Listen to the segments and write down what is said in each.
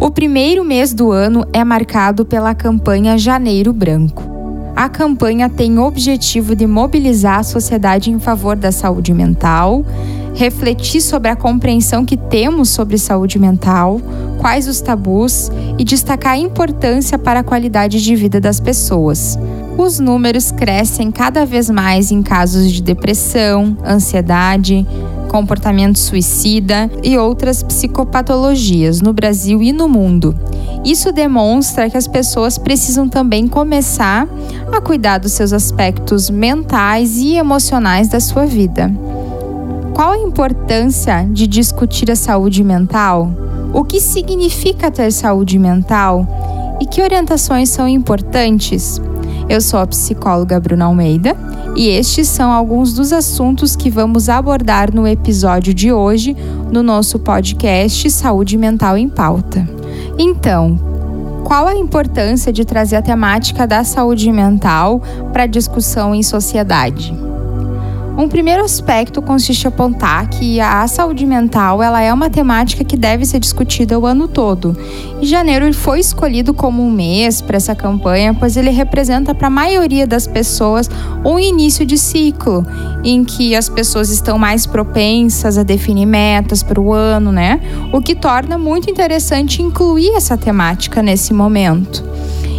O primeiro mês do ano é marcado pela campanha Janeiro Branco. A campanha tem o objetivo de mobilizar a sociedade em favor da saúde mental, refletir sobre a compreensão que temos sobre saúde mental, quais os tabus e destacar a importância para a qualidade de vida das pessoas. Os números crescem cada vez mais em casos de depressão, ansiedade, comportamento suicida e outras psicopatologias no Brasil e no mundo. Isso demonstra que as pessoas precisam também começar a cuidar dos seus aspectos mentais e emocionais da sua vida. Qual a importância de discutir a saúde mental? O que significa ter saúde mental? E que orientações são importantes? Eu sou a psicóloga Bruna Almeida e estes são alguns dos assuntos que vamos abordar no episódio de hoje no nosso podcast Saúde Mental em Pauta. Então, qual a importância de trazer a temática da saúde mental para discussão em sociedade? Um primeiro aspecto consiste em apontar que a saúde mental ela é uma temática que deve ser discutida o ano todo. E janeiro foi escolhido como um mês para essa campanha, pois ele representa para a maioria das pessoas um início de ciclo em que as pessoas estão mais propensas a definir metas para o ano, né? O que torna muito interessante incluir essa temática nesse momento.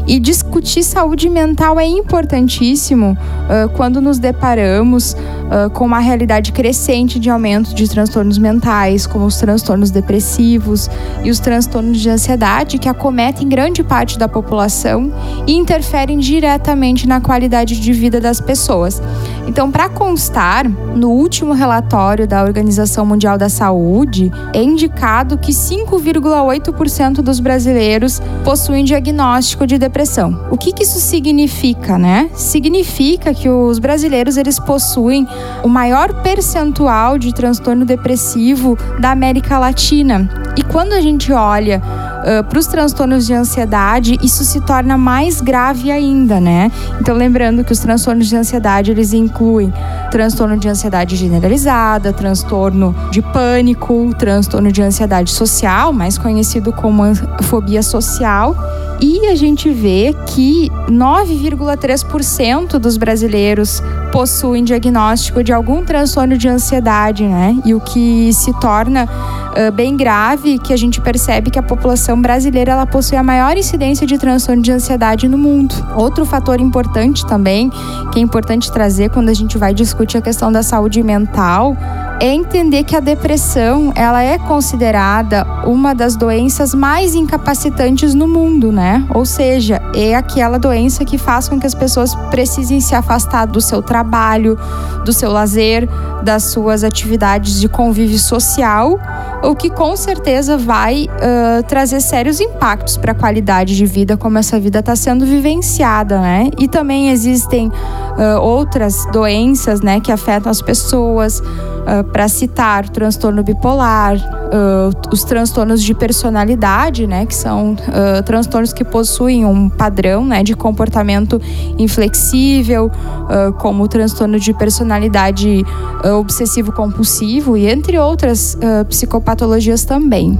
E discutir saúde mental é importantíssimo uh, quando nos deparamos uh, com uma realidade crescente de aumento de transtornos mentais, como os transtornos depressivos e os transtornos de ansiedade, que acometem grande parte da população e interferem diretamente na qualidade de vida das pessoas. Então, para constar, no último relatório da Organização Mundial da Saúde, é indicado que 5,8% dos brasileiros possuem diagnóstico de depressão. O que, que isso significa, né? Significa que os brasileiros eles possuem o maior percentual de transtorno depressivo da América Latina. E quando a gente olha uh, para os transtornos de ansiedade, isso se torna mais grave ainda, né? Então, lembrando que os transtornos de ansiedade eles incluem transtorno de ansiedade generalizada, transtorno de pânico, transtorno de ansiedade social, mais conhecido como fobia social. E a gente vê que 9,3% dos brasileiros possuem diagnóstico de algum transtorno de ansiedade, né? E o que se torna uh, bem grave, que a gente percebe que a população brasileira ela possui a maior incidência de transtorno de ansiedade no mundo. Outro fator importante também, que é importante trazer quando a gente vai discutir a questão da saúde mental, é entender que a depressão ela é considerada uma das doenças mais incapacitantes no mundo, né? Ou seja, é aquela doença que faz com que as pessoas precisem se afastar do seu trabalho, do seu lazer, das suas atividades de convívio social, o que com certeza vai uh, trazer sérios impactos para a qualidade de vida, como essa vida está sendo vivenciada, né? E também existem uh, outras doenças, né, que afetam as pessoas. Uh, para citar transtorno bipolar, uh, os transtornos de personalidade, né, que são transtornos que possuem um padrão né, de comportamento inflexível, como o transtorno de personalidade obsessivo-compulsivo e entre outras psicopatologias também.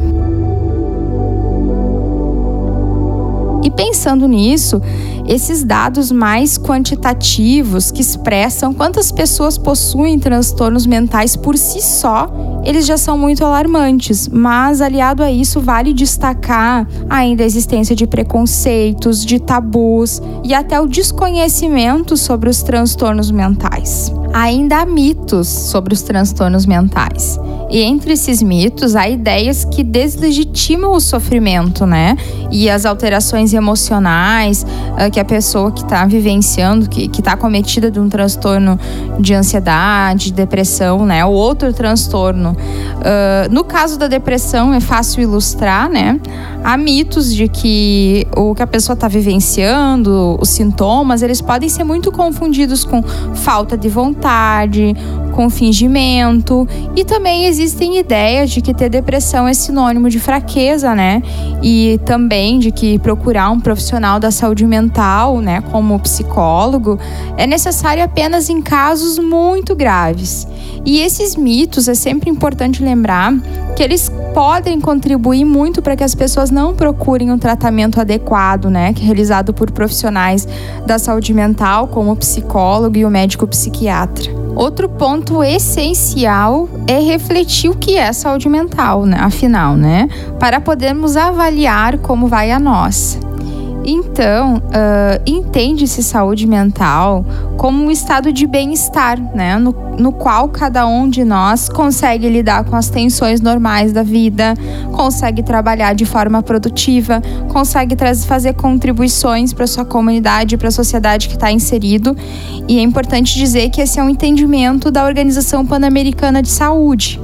E pensando nisso, esses dados mais quantitativos que expressam quantas pessoas possuem transtornos mentais por si só, eles já são muito alarmantes. Mas aliado a isso, vale destacar ainda a existência de preconceitos, de tabus e até o desconhecimento sobre os transtornos mentais. Ainda há mitos sobre os transtornos mentais. E entre esses mitos, há ideias que deslegitimam o sofrimento, né? E as alterações emocionais uh, que a pessoa que está vivenciando, que está cometida de um transtorno de ansiedade, depressão, né? Ou outro transtorno. Uh, no caso da depressão, é fácil ilustrar, né? Há mitos de que o que a pessoa está vivenciando, os sintomas, eles podem ser muito confundidos com falta de vontade, com fingimento. E também existem ideias de que ter depressão é sinônimo de fraqueza, né? E também de que procurar um profissional da saúde mental, né, como psicólogo, é necessário apenas em casos muito graves. E esses mitos é sempre importante lembrar que eles podem contribuir muito para que as pessoas não procurem um tratamento adequado, né, que é realizado por profissionais da saúde mental, como o psicólogo e o médico psiquiatra. Outro ponto essencial é refletir o que é saúde mental, né? afinal, né? Para podermos avaliar como vai a nossa. Então, uh, entende-se saúde mental como um estado de bem-estar, né? No, no qual cada um de nós consegue lidar com as tensões normais da vida, consegue trabalhar de forma produtiva, consegue fazer contribuições para sua comunidade, para a sociedade que está inserido. E é importante dizer que esse é um entendimento da Organização Pan-Americana de Saúde.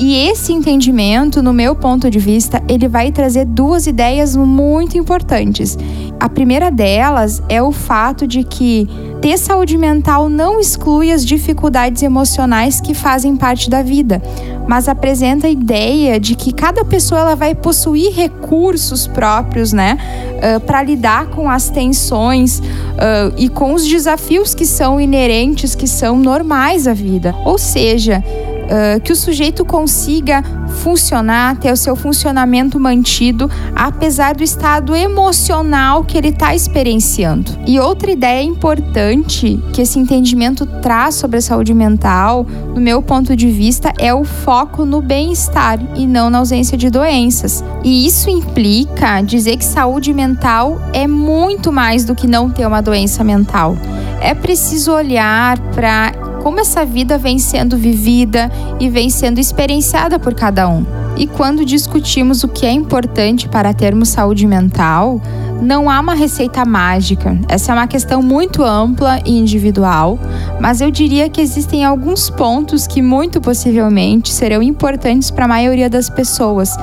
E esse entendimento, no meu ponto de vista, ele vai trazer duas ideias muito importantes. A primeira delas é o fato de que ter saúde mental não exclui as dificuldades emocionais que fazem parte da vida, mas apresenta a ideia de que cada pessoa ela vai possuir recursos próprios, né, uh, para lidar com as tensões uh, e com os desafios que são inerentes, que são normais à vida. Ou seja, uh, que o sujeito consiga funcionar, ter o seu funcionamento mantido, apesar do estado emocional que ele está experienciando. E outra ideia importante que esse entendimento traz sobre a saúde mental, no meu ponto de vista, é o foco no bem-estar e não na ausência de doenças. E isso implica dizer que saúde mental é muito mais do que não ter uma doença mental. É preciso olhar para como essa vida vem sendo vivida e vem sendo experienciada por cada um. E quando discutimos o que é importante para termos saúde mental, não há uma receita mágica. Essa é uma questão muito ampla e individual, mas eu diria que existem alguns pontos que muito possivelmente serão importantes para a maioria das pessoas,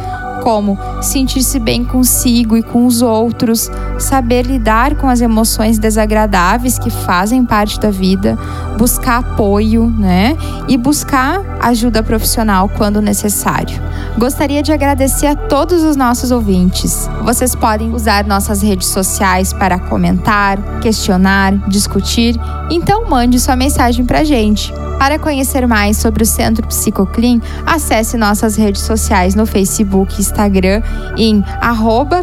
como sentir-se bem consigo e com os outros, saber lidar com as emoções desagradáveis que fazem parte da vida, buscar apoio, né? E buscar ajuda profissional quando necessário. Gostaria de agradecer a todos os nossos ouvintes. Vocês podem usar nossas redes sociais para comentar, questionar, discutir, então mande sua mensagem para a gente. Para conhecer mais sobre o Centro Psicoclin, acesse nossas redes sociais no Facebook e Instagram em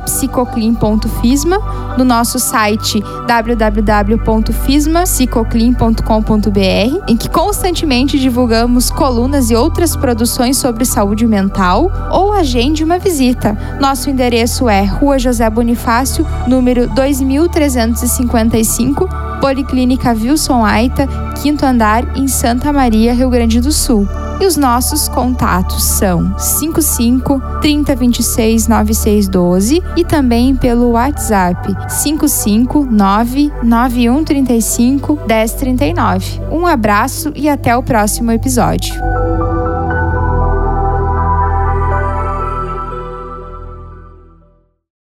psicoclin.fisma, no nosso site www.fismapsicoclin.com.br, em que constantemente divulgamos colunas e outras produções sobre saúde mental, ou agende uma visita. Nosso endereço é Rua José Bonifácio, número 2355, Policlínica Wilson Aita, quinto andar, em Santa Maria, Rio Grande do Sul. E os nossos contatos são 55 3026 9612 e também pelo WhatsApp 55 99135 1039. Um abraço e até o próximo episódio.